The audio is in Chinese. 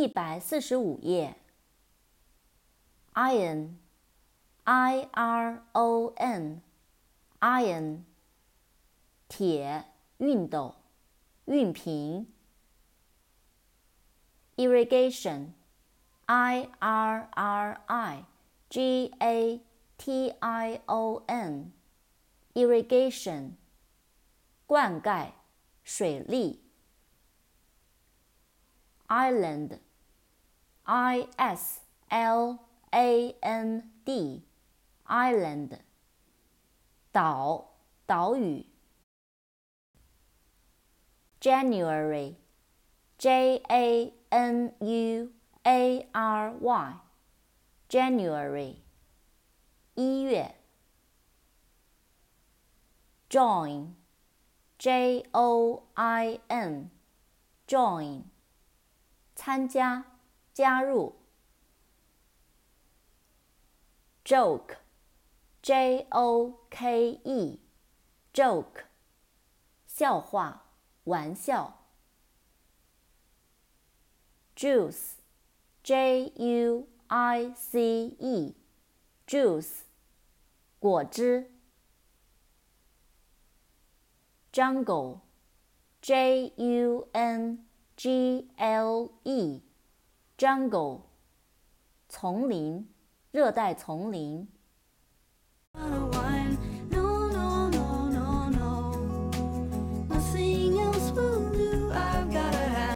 一百四十五页。iron，i r o n，iron，铁，熨斗，熨平。irrigation，i r r i g a t i o n，irrigation，灌溉，水利。island, i s l a n d, island, 岛，岛屿。January, j a n u a r y, January, 一月。Join, j o i n, join. 参加，加入。joke，j o k e，joke，笑话，玩笑。juice，j u i c e，juice，果汁。jungle，j u n G L E Jungle，丛林，热带丛林。